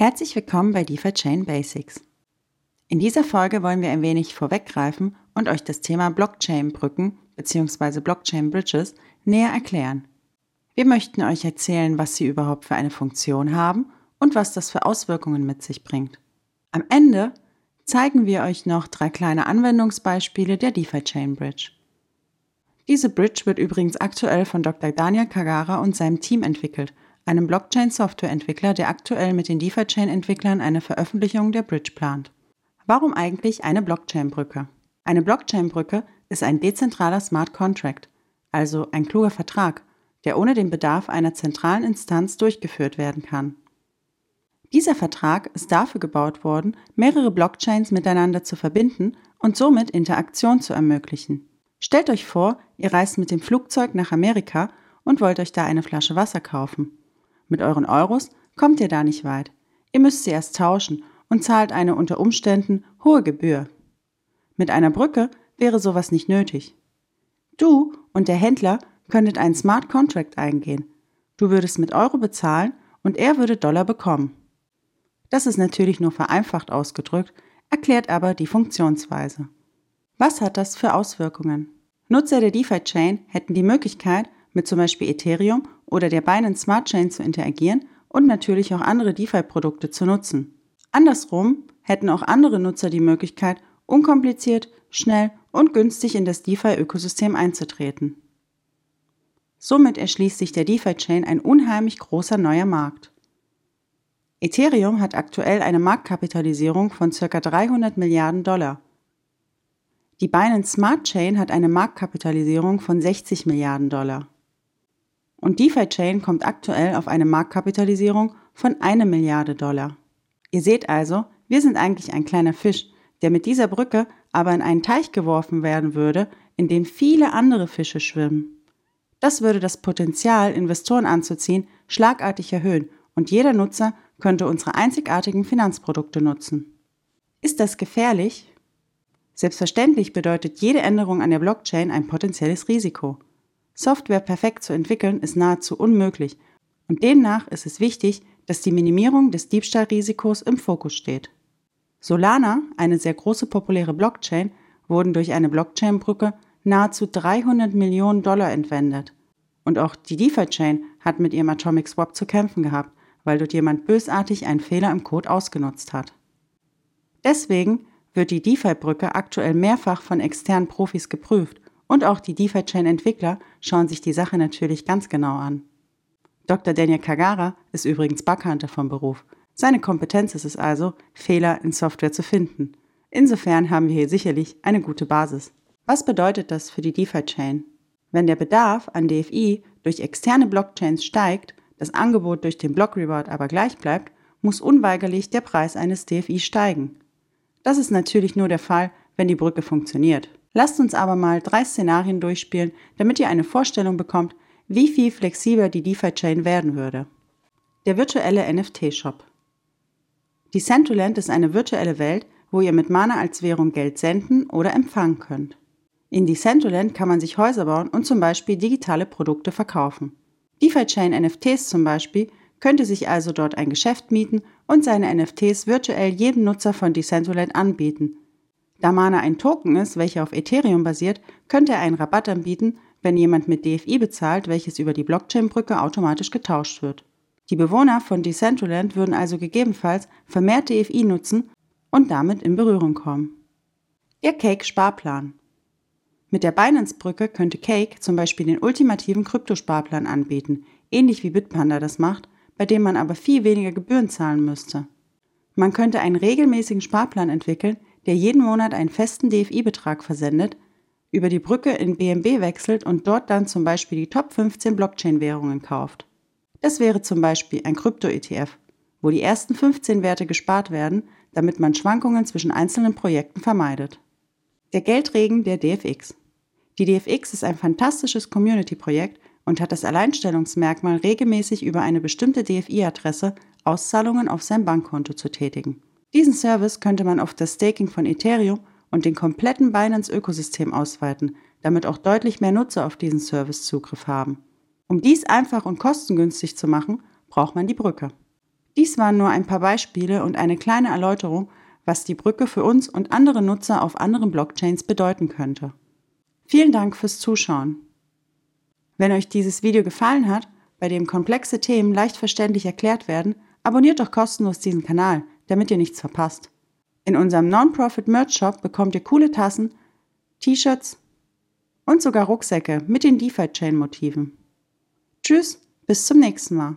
Herzlich willkommen bei DeFi Chain Basics. In dieser Folge wollen wir ein wenig vorweggreifen und euch das Thema Blockchain-Brücken bzw. Blockchain-Bridges näher erklären. Wir möchten euch erzählen, was sie überhaupt für eine Funktion haben und was das für Auswirkungen mit sich bringt. Am Ende zeigen wir euch noch drei kleine Anwendungsbeispiele der DeFi Chain Bridge. Diese Bridge wird übrigens aktuell von Dr. Daniel Kagara und seinem Team entwickelt, einem Blockchain-Software-Entwickler, der aktuell mit den DeFi Chain-Entwicklern eine Veröffentlichung der Bridge plant. Warum eigentlich eine Blockchain-Brücke? Eine Blockchain-Brücke ist ein dezentraler Smart Contract, also ein kluger Vertrag, der ohne den Bedarf einer zentralen Instanz durchgeführt werden kann. Dieser Vertrag ist dafür gebaut worden, mehrere Blockchains miteinander zu verbinden und somit Interaktion zu ermöglichen. Stellt euch vor, ihr reist mit dem Flugzeug nach Amerika und wollt euch da eine Flasche Wasser kaufen. Mit euren Euros kommt ihr da nicht weit. Ihr müsst sie erst tauschen und zahlt eine unter Umständen hohe Gebühr. Mit einer Brücke wäre sowas nicht nötig. Du und der Händler könntet einen Smart Contract eingehen. Du würdest mit Euro bezahlen und er würde Dollar bekommen. Das ist natürlich nur vereinfacht ausgedrückt, erklärt aber die Funktionsweise. Was hat das für Auswirkungen? Nutzer der DeFi-Chain hätten die Möglichkeit, mit zum Beispiel Ethereum oder der Binance Smart Chain zu interagieren und natürlich auch andere DeFi-Produkte zu nutzen. Andersrum hätten auch andere Nutzer die Möglichkeit, unkompliziert, schnell und günstig in das DeFi-Ökosystem einzutreten. Somit erschließt sich der DeFi-Chain ein unheimlich großer neuer Markt. Ethereum hat aktuell eine Marktkapitalisierung von ca. 300 Milliarden Dollar. Die Binance Smart Chain hat eine Marktkapitalisierung von 60 Milliarden Dollar. Und DeFi Chain kommt aktuell auf eine Marktkapitalisierung von 1 Milliarde Dollar. Ihr seht also, wir sind eigentlich ein kleiner Fisch, der mit dieser Brücke aber in einen Teich geworfen werden würde, in dem viele andere Fische schwimmen. Das würde das Potenzial, Investoren anzuziehen, schlagartig erhöhen und jeder Nutzer könnte unsere einzigartigen Finanzprodukte nutzen. Ist das gefährlich? Selbstverständlich bedeutet jede Änderung an der Blockchain ein potenzielles Risiko. Software perfekt zu entwickeln ist nahezu unmöglich und demnach ist es wichtig, dass die Minimierung des Diebstahlrisikos im Fokus steht. Solana, eine sehr große populäre Blockchain, wurden durch eine Blockchain-Brücke nahezu 300 Millionen Dollar entwendet. Und auch die DeFi-Chain hat mit ihrem Atomic Swap zu kämpfen gehabt, weil dort jemand bösartig einen Fehler im Code ausgenutzt hat. Deswegen wird die DeFi-Brücke aktuell mehrfach von externen Profis geprüft und auch die DeFi-Chain-Entwickler schauen sich die Sache natürlich ganz genau an. Dr. Daniel Kagara ist übrigens Bughunter vom Beruf. Seine Kompetenz ist es also, Fehler in Software zu finden. Insofern haben wir hier sicherlich eine gute Basis. Was bedeutet das für die DeFi-Chain? Wenn der Bedarf an DFI durch externe Blockchains steigt, das Angebot durch den Block Reward aber gleich bleibt, muss unweigerlich der Preis eines DFI steigen. Das ist natürlich nur der Fall, wenn die Brücke funktioniert. Lasst uns aber mal drei Szenarien durchspielen, damit ihr eine Vorstellung bekommt, wie viel flexibler die DeFi-Chain werden würde. Der virtuelle NFT-Shop. Decentraland ist eine virtuelle Welt, wo ihr mit Mana als Währung Geld senden oder empfangen könnt. In Decentraland kann man sich Häuser bauen und zum Beispiel digitale Produkte verkaufen. DeFi-Chain NFTs zum Beispiel könnte sich also dort ein Geschäft mieten und seine NFTs virtuell jedem Nutzer von Decentraland anbieten. Da Mana ein Token ist, welcher auf Ethereum basiert, könnte er einen Rabatt anbieten, wenn jemand mit DFI bezahlt, welches über die Blockchain-Brücke automatisch getauscht wird. Die Bewohner von Decentraland würden also gegebenenfalls vermehrt DFI nutzen und damit in Berührung kommen. Ihr Cake-Sparplan. Mit der Binance-Brücke könnte Cake zum Beispiel den ultimativen Kryptosparplan anbieten, ähnlich wie Bitpanda das macht, bei dem man aber viel weniger Gebühren zahlen müsste. Man könnte einen regelmäßigen Sparplan entwickeln, der jeden Monat einen festen DFI-Betrag versendet, über die Brücke in BNB wechselt und dort dann zum Beispiel die Top 15 Blockchain-Währungen kauft. Das wäre zum Beispiel ein Krypto-ETF, wo die ersten 15 Werte gespart werden, damit man Schwankungen zwischen einzelnen Projekten vermeidet. Der Geldregen der DFX. Die DFX ist ein fantastisches Community-Projekt und hat das Alleinstellungsmerkmal, regelmäßig über eine bestimmte DFI-Adresse Auszahlungen auf sein Bankkonto zu tätigen. Diesen Service könnte man auf das Staking von Ethereum und den kompletten Binance-Ökosystem ausweiten, damit auch deutlich mehr Nutzer auf diesen Service Zugriff haben. Um dies einfach und kostengünstig zu machen, braucht man die Brücke. Dies waren nur ein paar Beispiele und eine kleine Erläuterung, was die Brücke für uns und andere Nutzer auf anderen Blockchains bedeuten könnte. Vielen Dank fürs Zuschauen. Wenn euch dieses Video gefallen hat, bei dem komplexe Themen leicht verständlich erklärt werden, abonniert doch kostenlos diesen Kanal, damit ihr nichts verpasst. In unserem Non-Profit Merch Shop bekommt ihr coole Tassen, T-Shirts und sogar Rucksäcke mit den DeFi-Chain-Motiven. Tschüss, bis zum nächsten Mal.